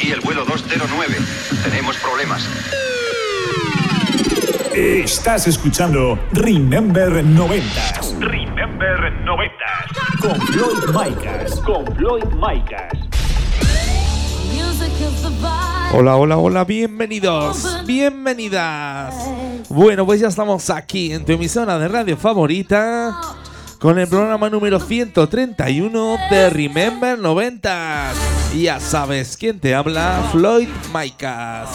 Aquí el vuelo 209. Tenemos problemas. Estás escuchando Remember 90 Remember 90. con Floyd Micas. Con Floyd Micas. Hola, hola, hola, bienvenidos, bienvenidas. Bueno, pues ya estamos aquí en tu emisora de radio favorita con el programa número 131 de Remember 90. Ya sabes quién te habla, Floyd Micas.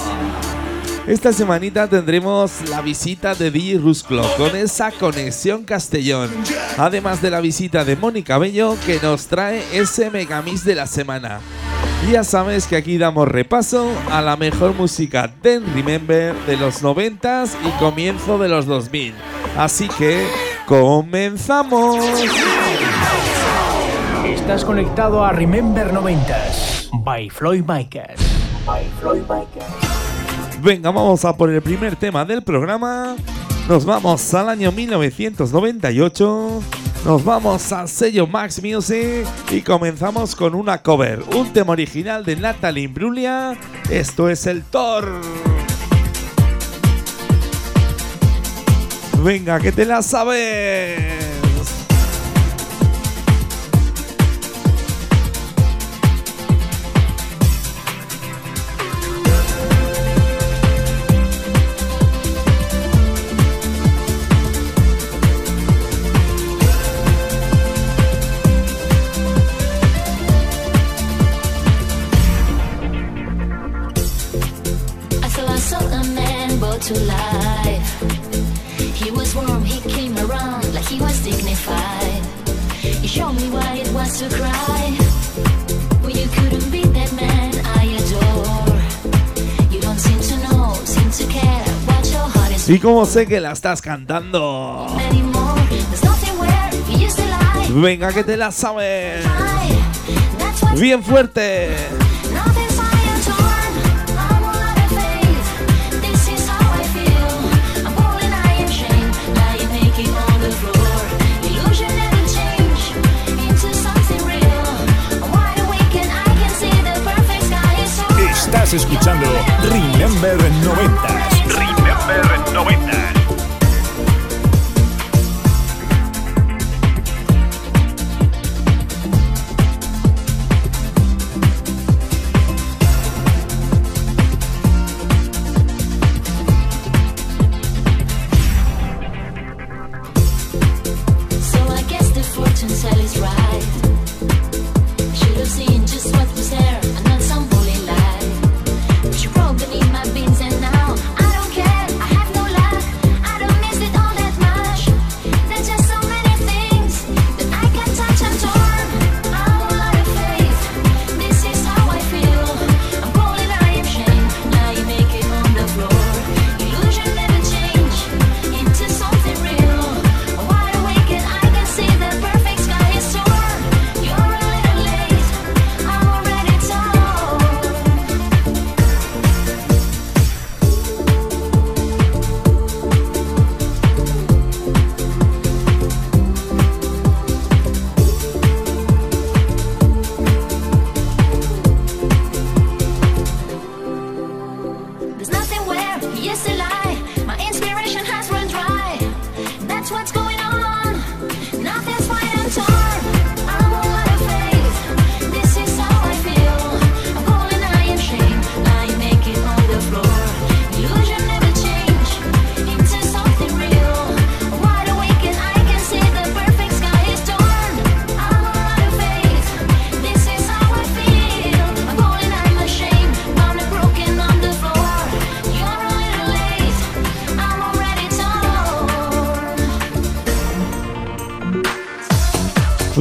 Esta semanita tendremos la visita de DJ Rusclo con esa conexión Castellón. Además de la visita de Mónica Bello que nos trae ese megamix de la semana. Ya sabes que aquí damos repaso a la mejor música de Remember de los 90s y comienzo de los 2000. Así que comenzamos. Estás conectado a Remember 90s by Floyd Micas. By Floyd Micas. Venga, vamos a por el primer tema del programa. Nos vamos al año 1998. Nos vamos al sello Max Music y comenzamos con una cover, un tema original de Natalie Imbruglia. Esto es el Thor. Venga, que te la sabes. Y como sé que la estás cantando. Venga, que te la sabes. Bien fuerte. Estás escuchando Remember 90 Remember 90.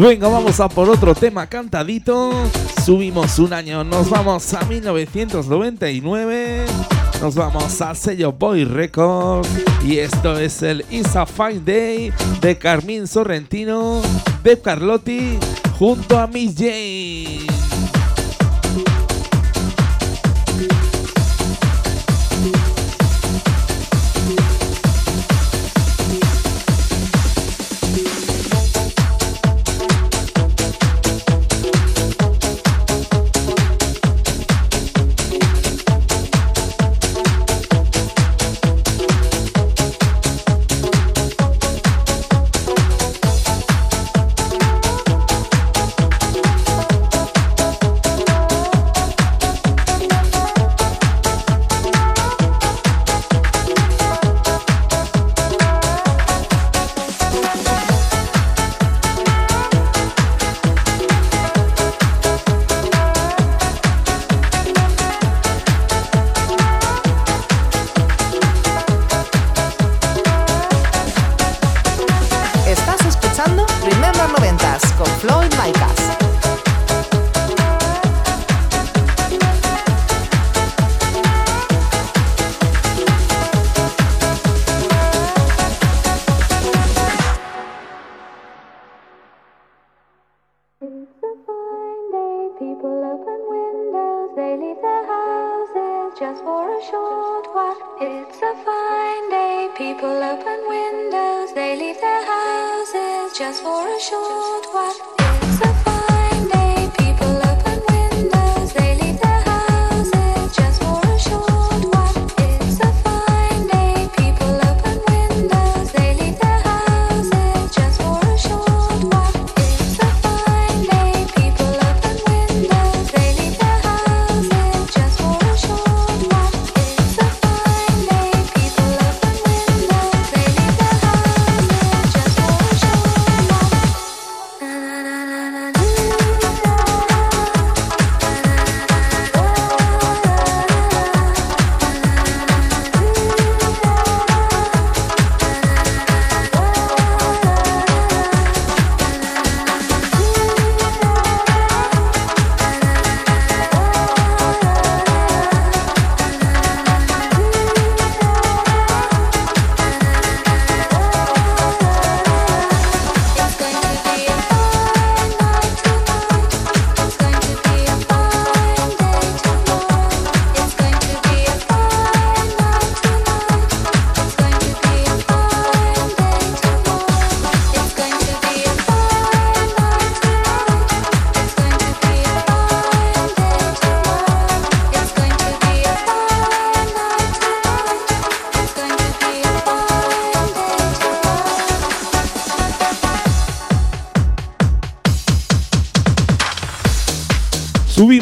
Venga, vamos a por otro tema cantadito. Subimos un año, nos vamos a 1999. Nos vamos al sello Boy Records. Y esto es el It's a Fine Day de Carmín Sorrentino, de Carlotti, junto a Miss Jane.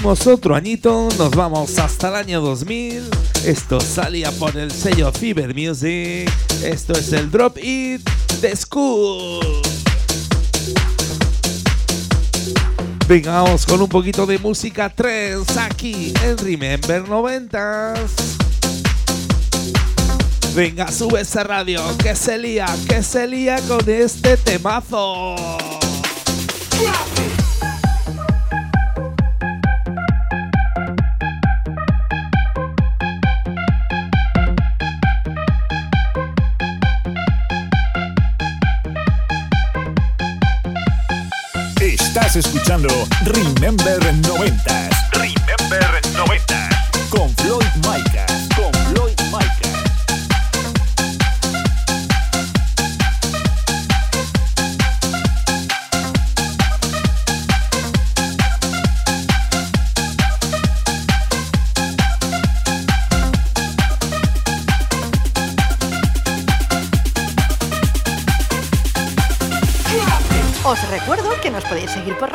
Otro añito, nos vamos hasta el año 2000. Esto salía por el sello Fever Music. Esto es el Drop It de School. Venga, vamos con un poquito de música trance aquí en Remember 90s. Venga, sube esa radio, que se lía, que se lía con este temazo. Escuchando Remember 90s Remember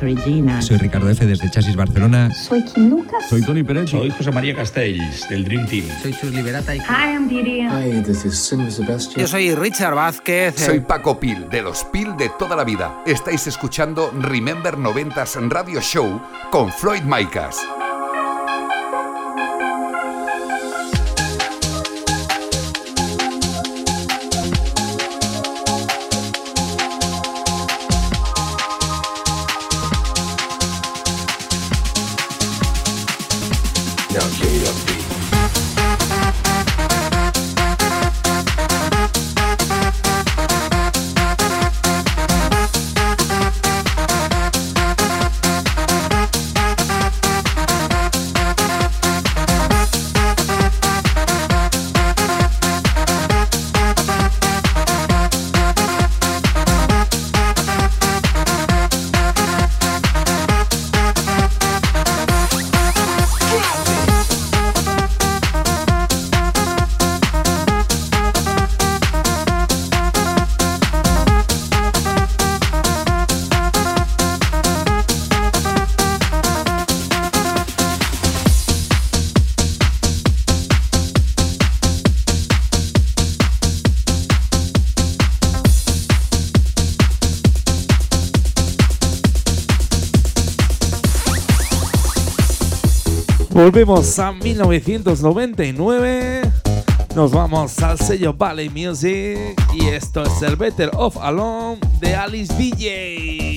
Regina. Soy Ricardo F. desde Chasis Barcelona. Soy Kim Lucas. Soy Tony Pérez. Soy José María Castells, del Dream Team. Soy Chus Liberata. Y... Hi, I'm Didi. Hi, this is Cindy Sebastian. Yo soy Richard Vázquez. Soy Paco Pil, de los Pil de toda la vida. Estáis escuchando Remember 90s Radio Show con Floyd Micas. Volvemos a 1999. Nos vamos al sello Valley Music. Y esto es el Better of Alone de Alice DJ.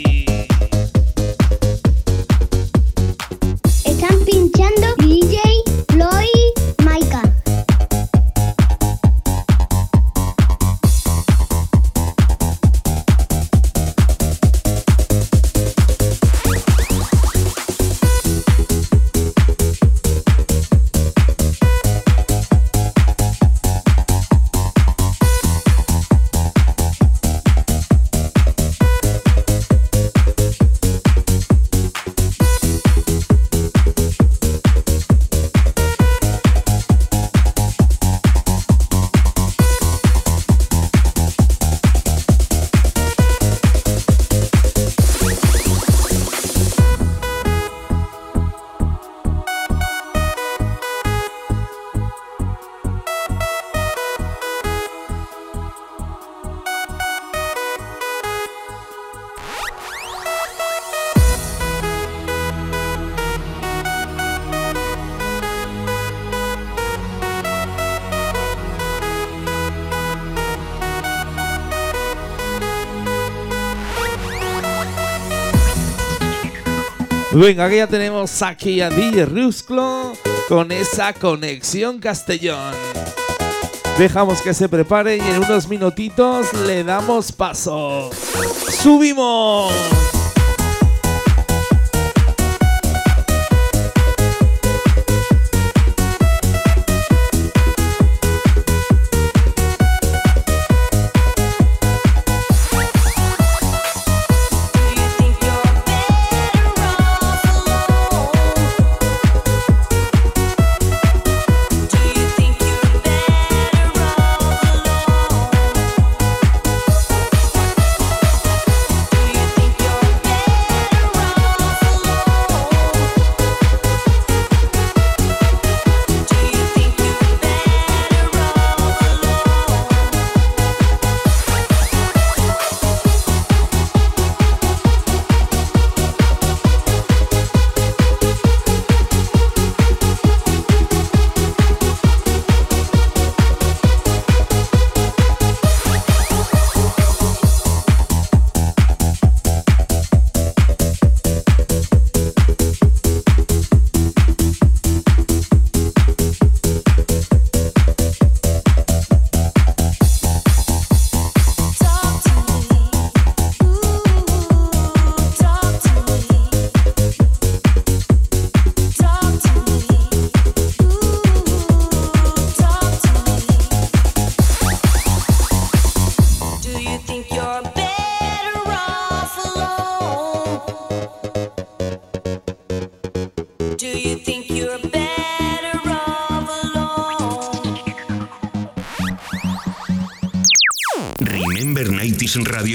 Venga, que ya tenemos aquí a DJ Rusclo con esa conexión Castellón. Dejamos que se prepare y en unos minutitos le damos paso. ¡Subimos!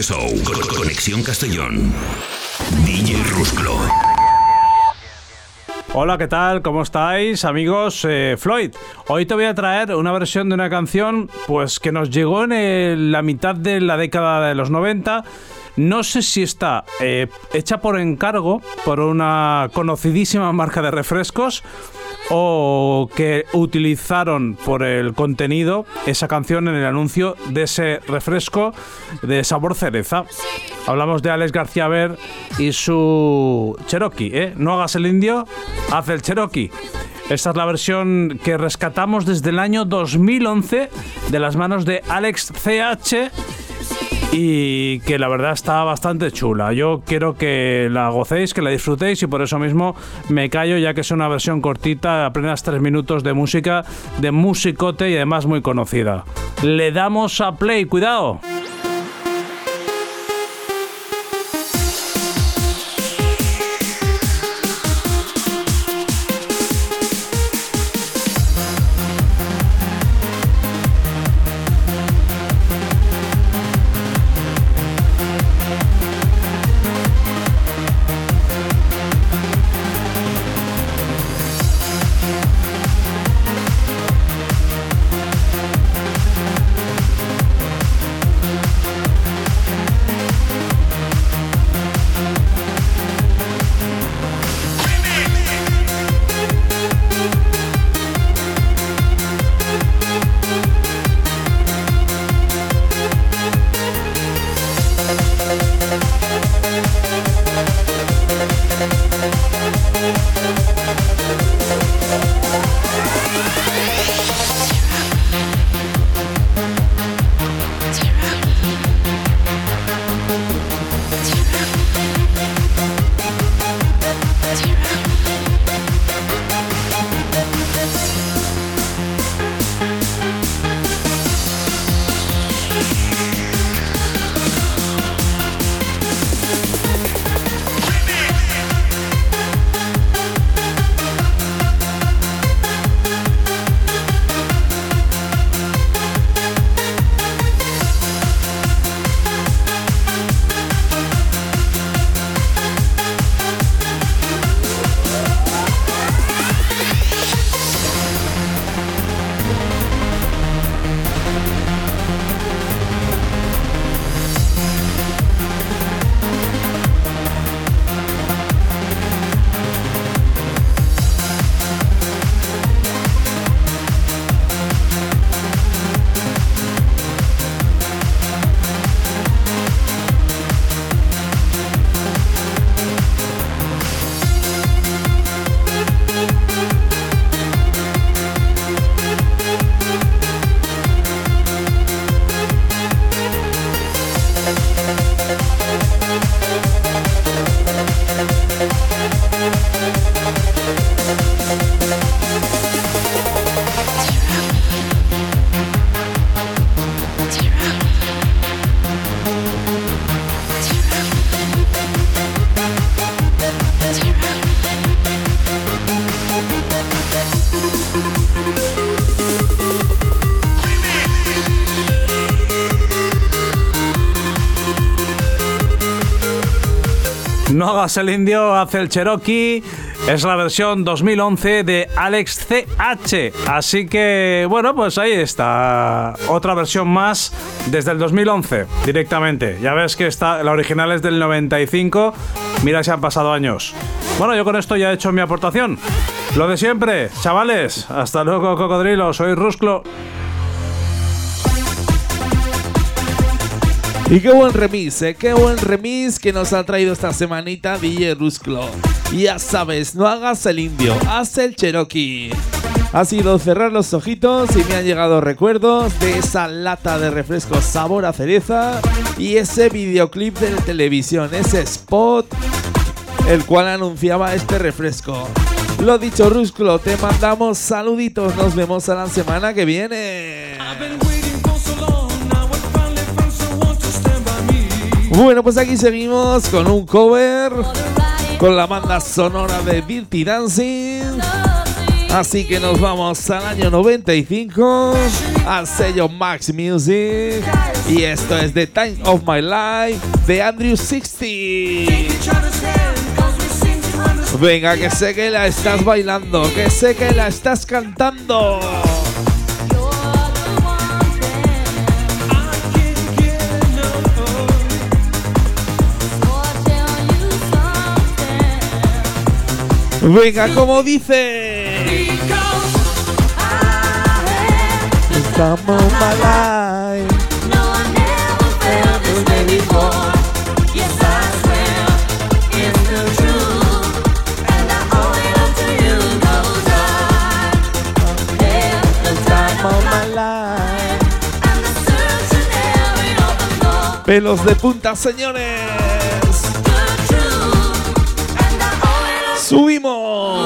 Show. Con- Conexión Castellón. DJ Rusclo. Hola, ¿qué tal? ¿Cómo estáis, amigos? Eh, Floyd, hoy te voy a traer una versión de una canción pues que nos llegó en la mitad de la década de los 90. No sé si está eh, hecha por encargo por una conocidísima marca de refrescos o que utilizaron por el contenido esa canción en el anuncio de ese refresco de sabor cereza. Hablamos de Alex García Ver y su Cherokee, ¿eh? No hagas el indio, haz el Cherokee. Esta es la versión que rescatamos desde el año 2011 de las manos de Alex CH y que la verdad está bastante chula. Yo quiero que la gocéis, que la disfrutéis y por eso mismo me callo ya que es una versión cortita, apenas tres minutos de música, de musicote y además muy conocida. Le damos a play, cuidado. El indio, hace el Cherokee. Es la versión 2011 de Alex CH. Así que, bueno, pues ahí está. Otra versión más desde el 2011, directamente. Ya ves que está, la original es del 95. Mira si han pasado años. Bueno, yo con esto ya he hecho mi aportación. Lo de siempre, chavales. Hasta luego, cocodrilo. Soy Rusclo. Y qué buen remix, ¿eh? qué buen remix que nos ha traído esta semanita DJ Rusclo. Ya sabes, no hagas el indio, haz el Cherokee. Ha sido cerrar los ojitos y me han llegado recuerdos de esa lata de refresco sabor a cereza y ese videoclip de televisión, ese spot, el cual anunciaba este refresco. Lo dicho, Rusclo, te mandamos saluditos, nos vemos a la semana que viene. Bueno, pues aquí seguimos con un cover con la banda sonora de Dirty Dancing. Así que nos vamos al año 95, al sello Max Music. Y esto es The Time of My Life de Andrew 60. Venga, que sé que la estás bailando, que sé que la estás cantando. Venga, como dice. Pelos de punta, señores. Subimos.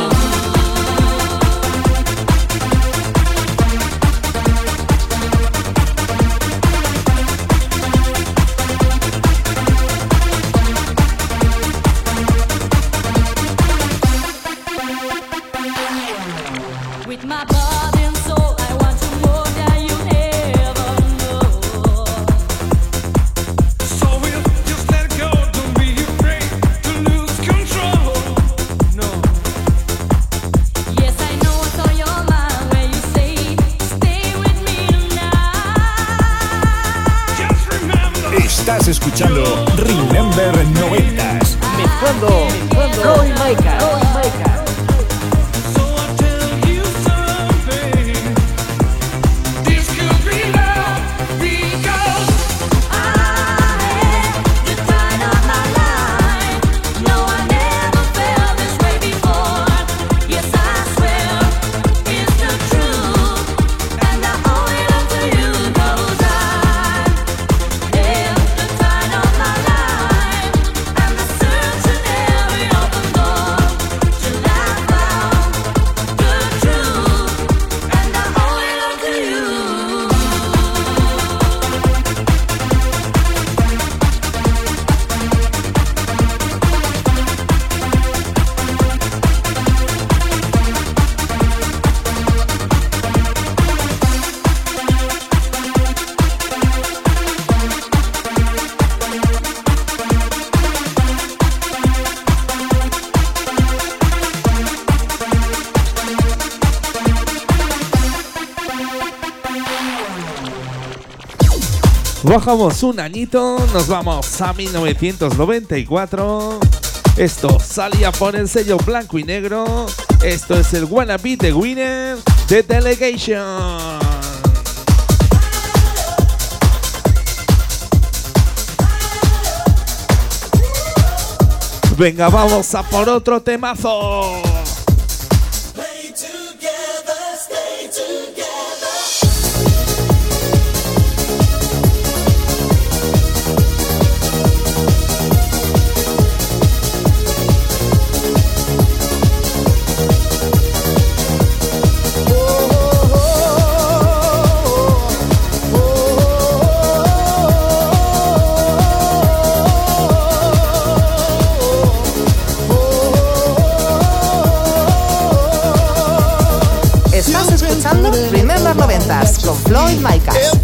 Estás escuchando Remember 90s. Mezclando. Roy. Bajamos un añito, nos vamos a 1994. Esto salía por el sello blanco y negro. Esto es el Wanna Be the Winner de Delegation. Venga, vamos a por otro temazo. 90s con Floyd Micah.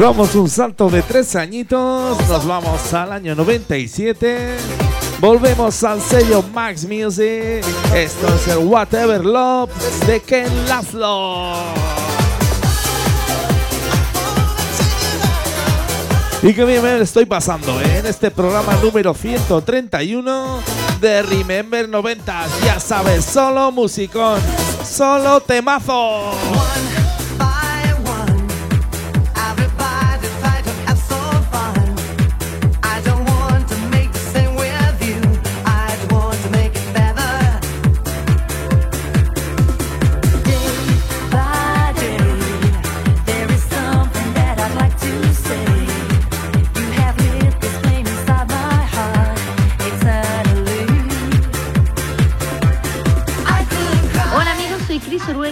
Damos un salto de tres añitos, nos vamos al año 97. Volvemos al sello Max Music. Esto es el Whatever Love de Ken Laszlo. Y que bien me estoy pasando ¿eh? en este programa número 131 de Remember 90. Ya sabes, solo musicón, solo temazo.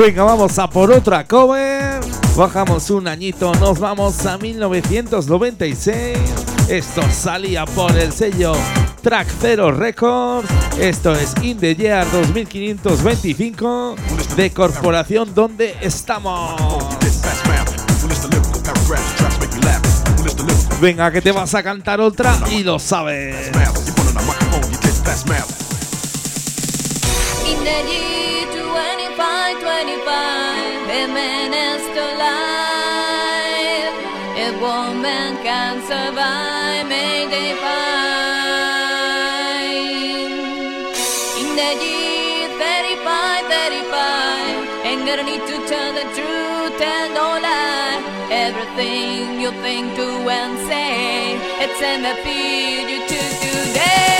Venga, vamos a por otra cover. Bajamos un añito, nos vamos a 1996. Esto salía por el sello Track Zero Records. Esto es In the Year 2525 de Corporación Donde Estamos. Venga, que te vas a cantar otra y lo sabes. Survive, may they find. In the year 35, 35, ain't gonna need to tell the truth and don't lie. Everything you think, do and say, it's in the feed you to today.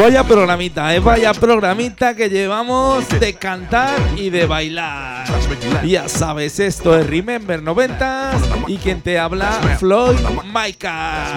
Vaya programita, vaya programita que llevamos de cantar y de bailar. Ya sabes, esto es Remember 90 y quien te habla, Floyd Micah.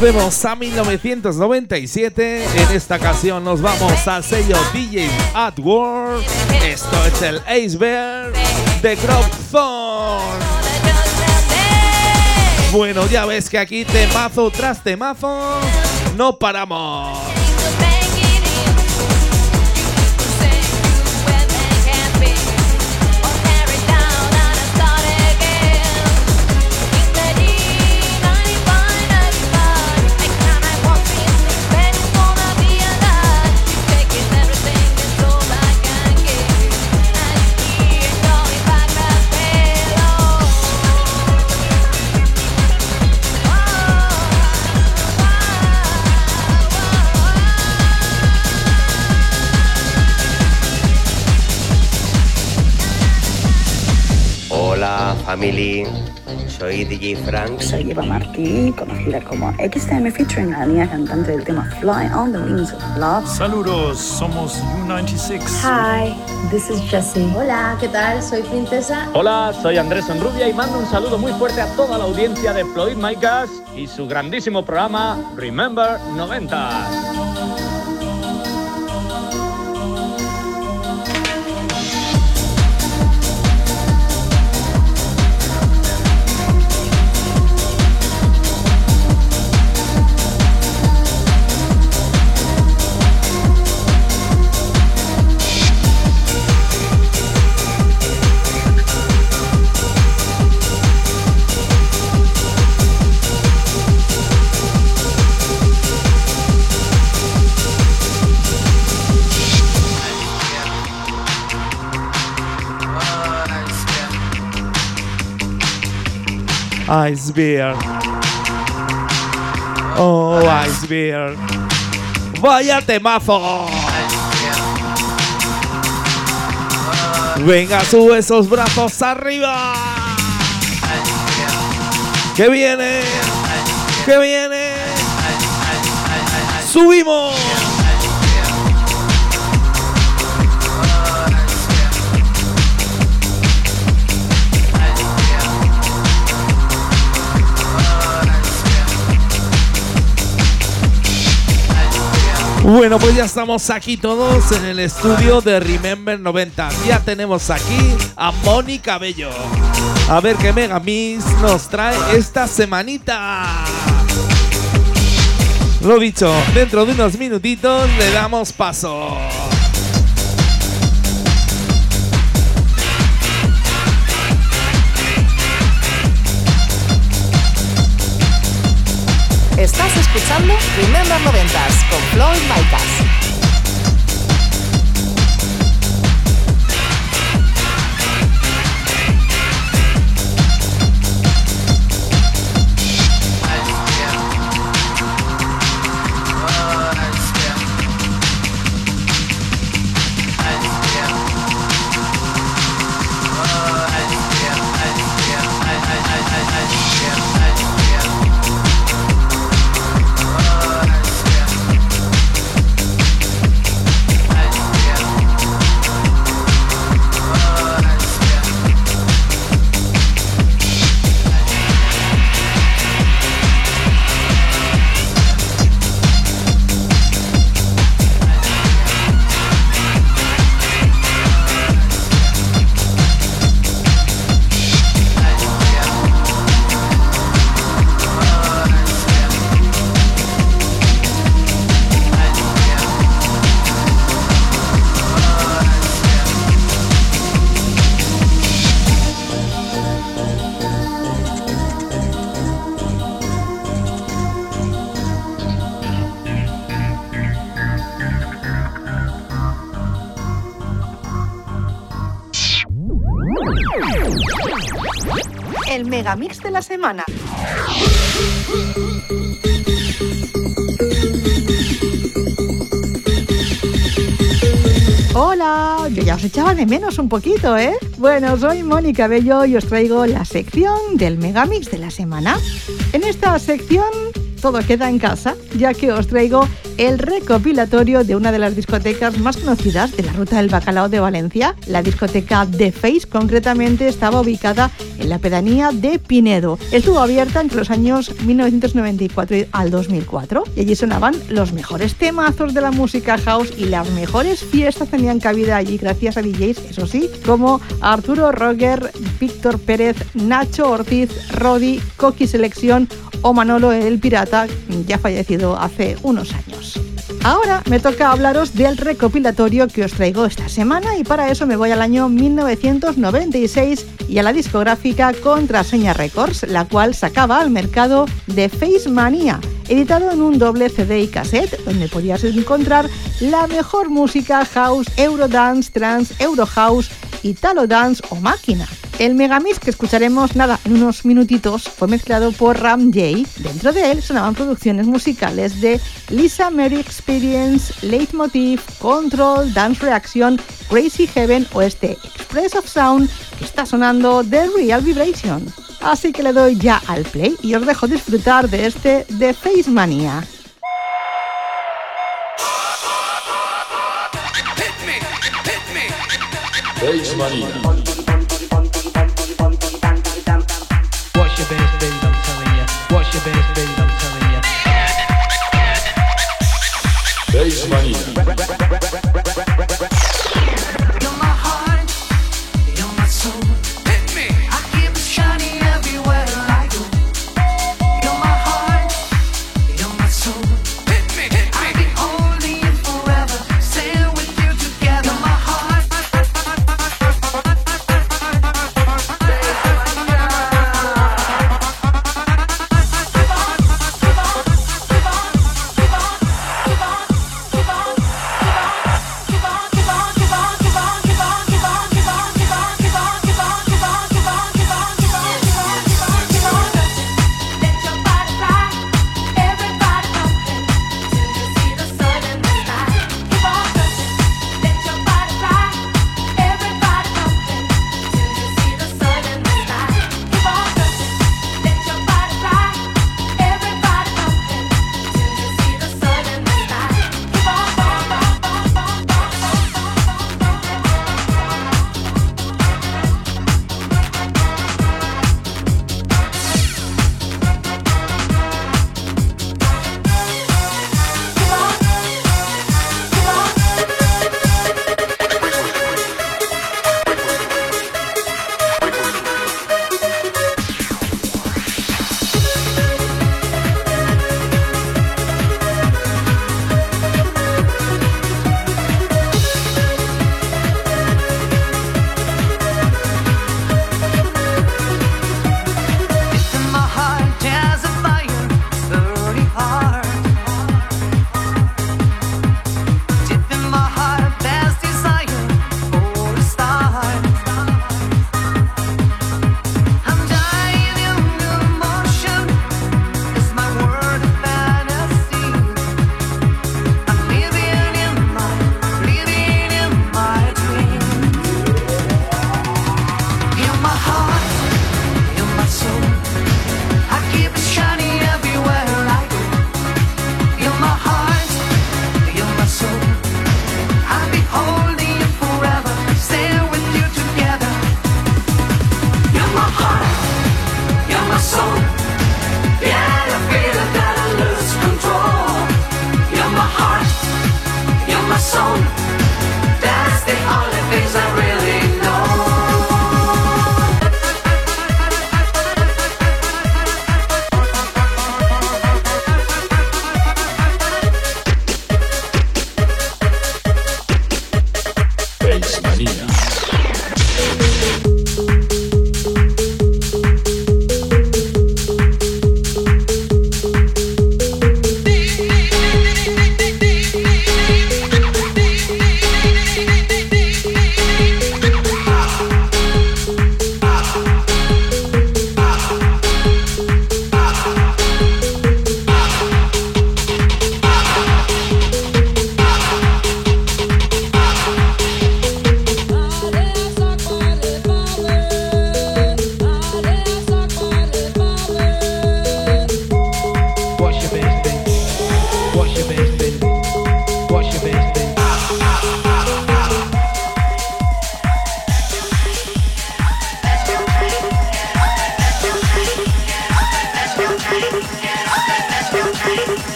Volvemos a 1997. En esta ocasión nos vamos al sello DJ at Work. Esto es el Ace Bear de Crop. Bueno, ya ves que aquí temazo tras temazo no paramos. Family. Soy DJ Frank. Soy Eva Martí, conocida como XTM featuring la línea cantante del tema Fly on the Wings of Love. Saludos, somos U96. Hi, this is Jessie. Hola, ¿qué tal? Soy Princesa. Hola, soy Andrés Sonrubia y mando un saludo muy fuerte a toda la audiencia de Floyd Micas y su grandísimo programa Remember 90. Ice Bear. Oh, Ice Bear. Vaya temazo. Venga, sube esos brazos arriba. Que viene. Que viene. Subimos. Bueno, pues ya estamos aquí todos en el estudio de Remember 90. Ya tenemos aquí a Moni Cabello. A ver qué Megamix nos trae esta semanita. Lo dicho, dentro de unos minutitos le damos paso. Estás escuchando Remember 90s con Floyd Micas. Megamix de la semana. Hola, yo ya os echaba de menos un poquito, ¿eh? Bueno, soy Mónica Bello y os traigo la sección del Megamix de la semana. En esta sección todo queda en casa, ya que os traigo el recopilatorio de una de las discotecas más conocidas de la ruta del bacalao de Valencia. La discoteca The Face concretamente estaba ubicada en la pedanía de Pinedo. Estuvo abierta entre los años 1994 al 2004 y allí sonaban los mejores temazos de la música house y las mejores fiestas tenían cabida allí gracias a DJs, eso sí, como Arturo Roger, Víctor Pérez, Nacho Ortiz, Rodi, Coqui Selección o Manolo el Pirata, ya fallecido hace unos años. Ahora me toca hablaros del recopilatorio que os traigo esta semana y para eso me voy al año 1996 y a la discográfica Contraseña Records, la cual sacaba al mercado de Face Mania, editado en un doble CD y cassette donde podías encontrar la mejor música house, eurodance, trance, eurohouse, italo dance o máquina. El megamix que escucharemos nada en unos minutitos fue mezclado por Ram J. Dentro de él sonaban producciones musicales de Lisa Mary Experience, Leitmotiv, Control, Dance Reaction, Crazy Heaven o este Express of Sound que está sonando de Real Vibration. Así que le doy ya al play y os dejo disfrutar de este The. Face Mania. Face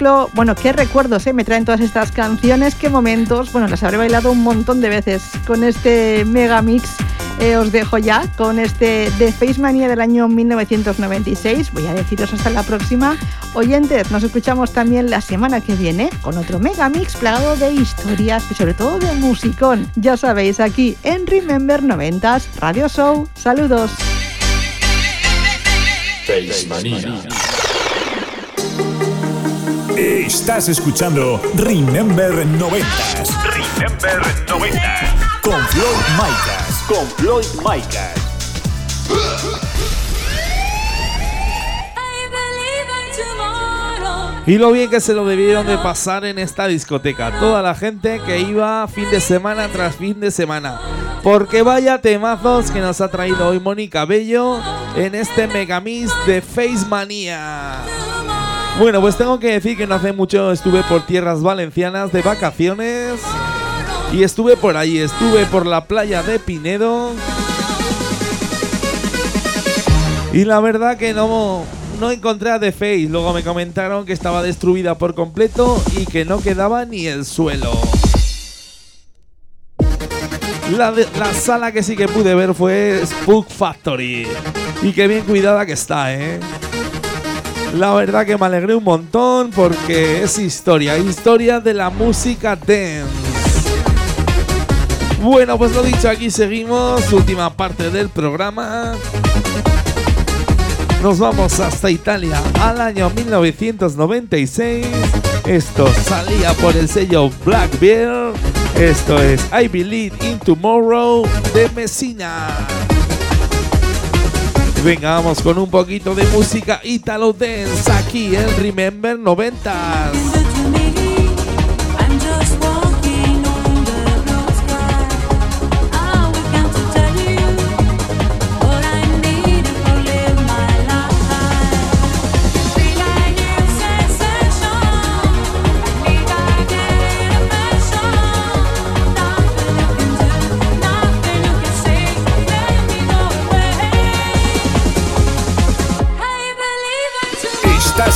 Bueno, qué recuerdos ¿eh? me traen todas estas canciones, qué momentos, bueno, las habré bailado un montón de veces con este mega mix. eh, os dejo ya con este The Face Mania del año 1996. Voy a deciros hasta la próxima. Oyentes, nos escuchamos también la semana que viene con otro mega mix plagado de historias y sobre todo de musicón. Ya sabéis, aquí en Remember 90s Radio Show. Saludos. Face Manía. Estás escuchando Remember 90s Remember 90. con Floyd Micas. Con Floyd Micas. Y lo bien que se lo debieron de pasar en esta discoteca. Toda la gente que iba fin de semana tras fin de semana. Porque vaya temazos que nos ha traído hoy Mónica Bello en este Megamix de Face Manía. Bueno, pues tengo que decir que no hace mucho estuve por tierras valencianas de vacaciones. Y estuve por ahí, estuve por la playa de Pinedo. Y la verdad que no, no encontré a The Face. Luego me comentaron que estaba destruida por completo y que no quedaba ni el suelo. La, sala que sí que pude ver fue Spook Factory. Y qué bien cuidada que está, ¿eh? La verdad que me alegré un montón porque es historia, historia de la música dance. Bueno, pues lo dicho, aquí seguimos, última parte del programa. Nos vamos hasta Italia al año 1996. Esto salía por el sello Black Bear. Esto es I Believe in Tomorrow de Messina. Venga, vamos con un poquito de música Italo Dance aquí en Remember 90s.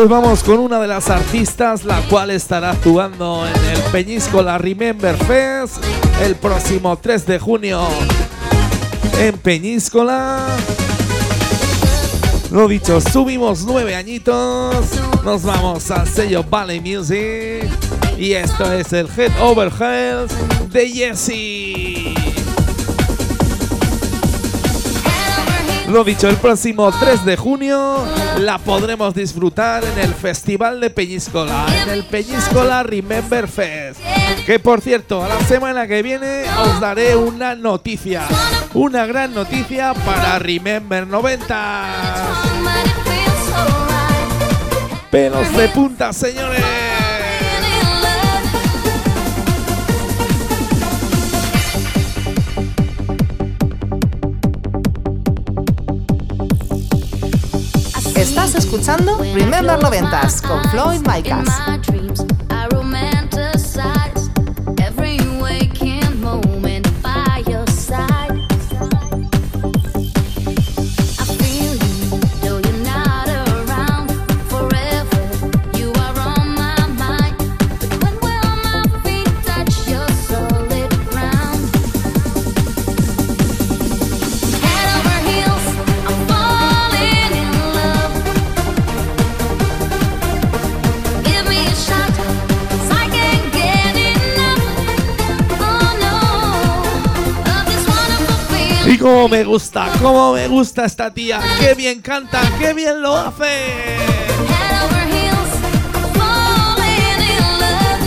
Pues vamos con una de las artistas, la cual estará actuando en el Peñíscola Remember Fest el próximo 3 de junio en Peñíscola. Lo dicho, subimos nueve añitos, nos vamos al sello Valley Music y esto es el Head Over Heels de Jesse. Lo dicho, el próximo 3 de junio la podremos disfrutar en el Festival de Peñíscola, en el Peñíscola Remember Fest. Que por cierto, a la semana que viene os daré una noticia, una gran noticia para Remember 90. Pelos de punta, señores. Estás escuchando Remember 90s con Floyd Micas. Como me gusta, como me gusta esta tía, qué bien canta, qué bien lo hace. Head over heels, I'm falling in love.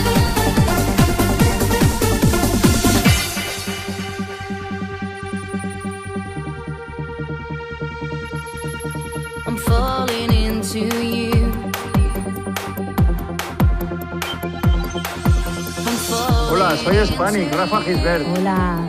I'm falling into you. I'm falling Hola, soy Hispanic, Rafa Gisbert. Hola,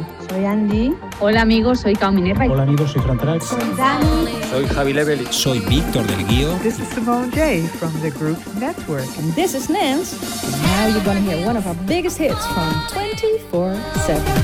soy Andy. Hola amigos, soy Cao Minerva. Hola amigos, soy Fran Trax. Soy Dani. Soy Javi Leveli. Soy Víctor del Guío. This is Simone J from the group Network. And this is Nance. And now you're gonna hear one of our biggest hits from 24-7.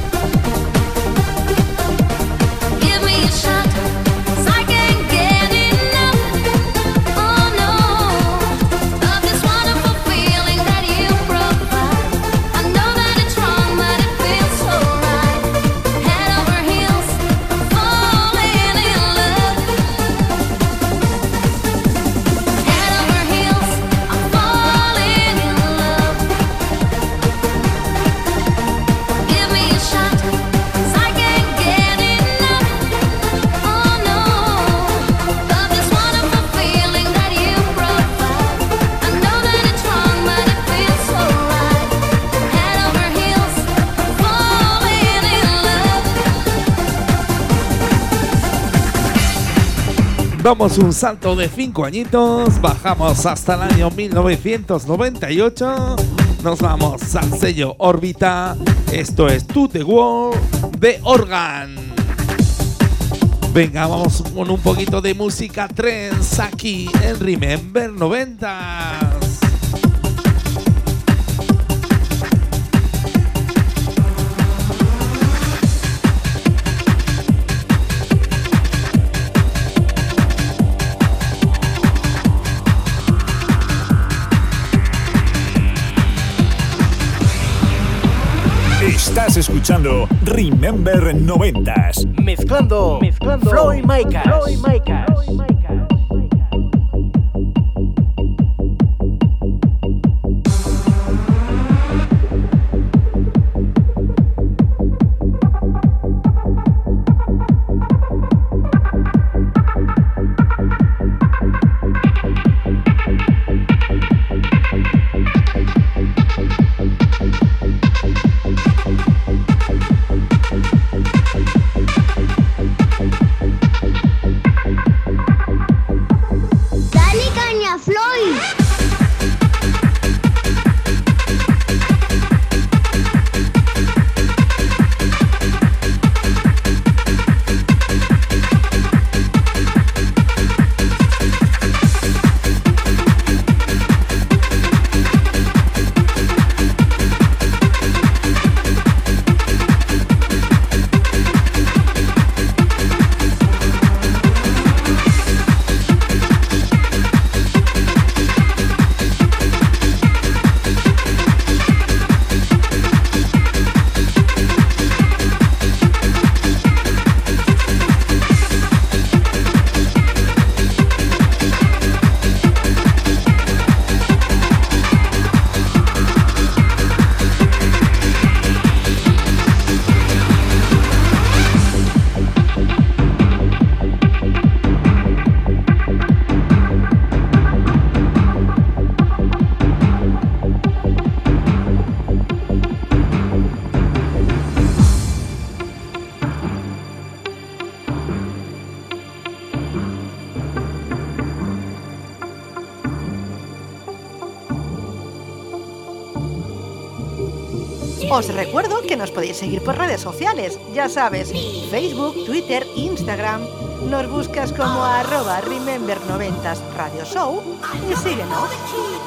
Damos un salto de 5 añitos, bajamos hasta el año 1998, nos vamos al sello órbita, esto es To The World de Organ. Venga, vamos con un poquito de música trance aquí en Remember 90. Estás escuchando Remember 90s. Mezclando, mezclando Floyd Micas. Floyd Micas. Nos podéis seguir por redes sociales, ya sabes, Facebook, Twitter, Instagram. Nos buscas como arroba Remember90s Radio Show y síguenos.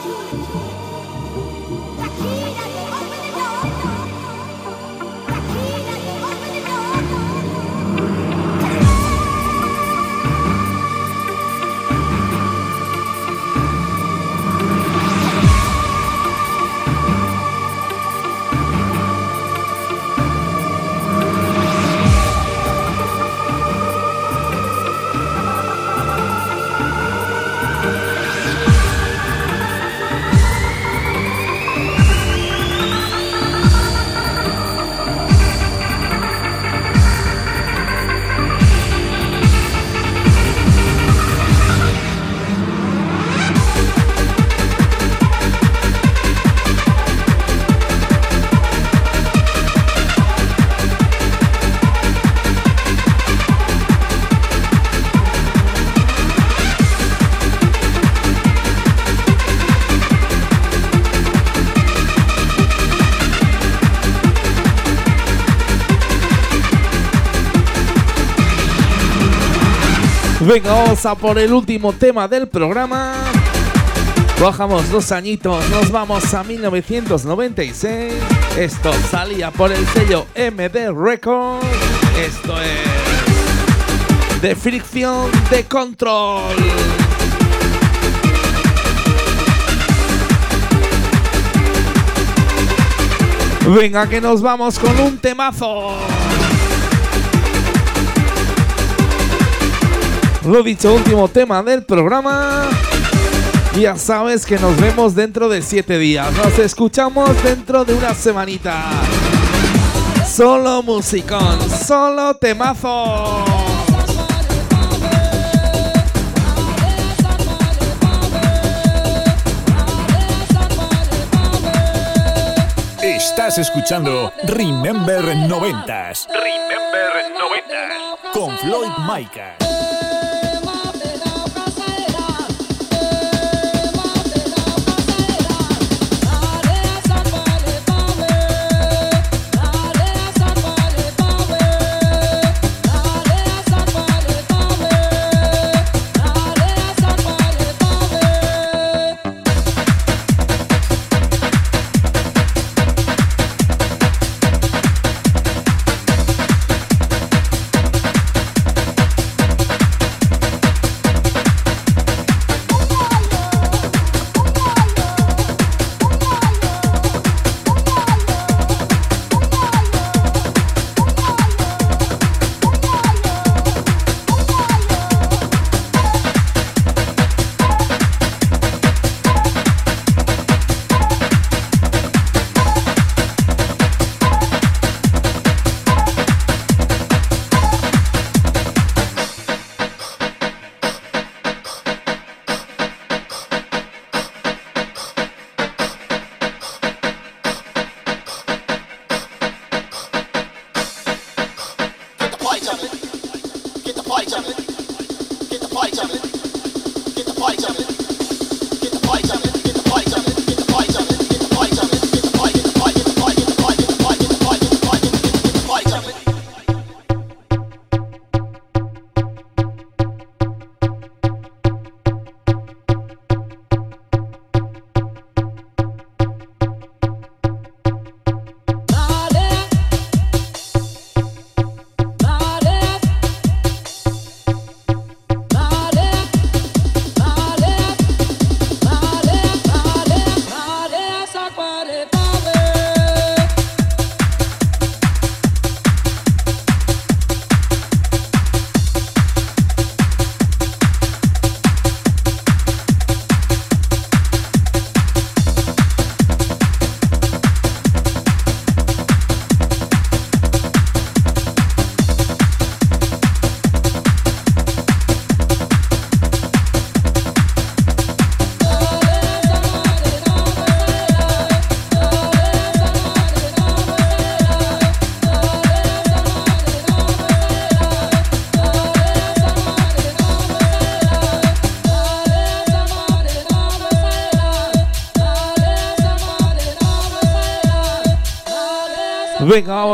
Venga, vamos a por el último tema del programa. Bajamos dos añitos, nos vamos a 1996. Esto salía por el sello MD Records. Esto es de fricción de control. Venga, que nos vamos con un temazo. Lo dicho, último tema del programa. Ya sabes que nos vemos dentro de siete días. Nos escuchamos dentro de una semanita. Solo musicón, solo temazo. Estás escuchando Remember 90s Remember 90. con Floyd Micah.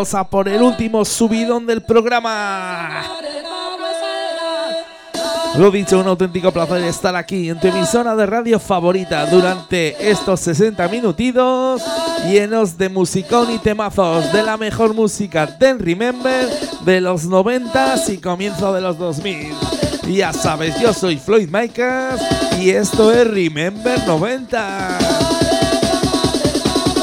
Vamos a por el último subidón del programa. Lo dicho, un auténtico placer estar aquí en tu emisora de radio favorita durante estos 60 minutitos llenos de musicón y temazos de la mejor música del Remember de los 90 y comienzo de los 2000. Ya sabes, yo soy Floyd Micas y esto es Remember 90.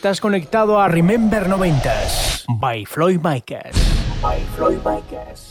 Estás conectado a Remember 90s by Floyd Micas. By Floyd Micas.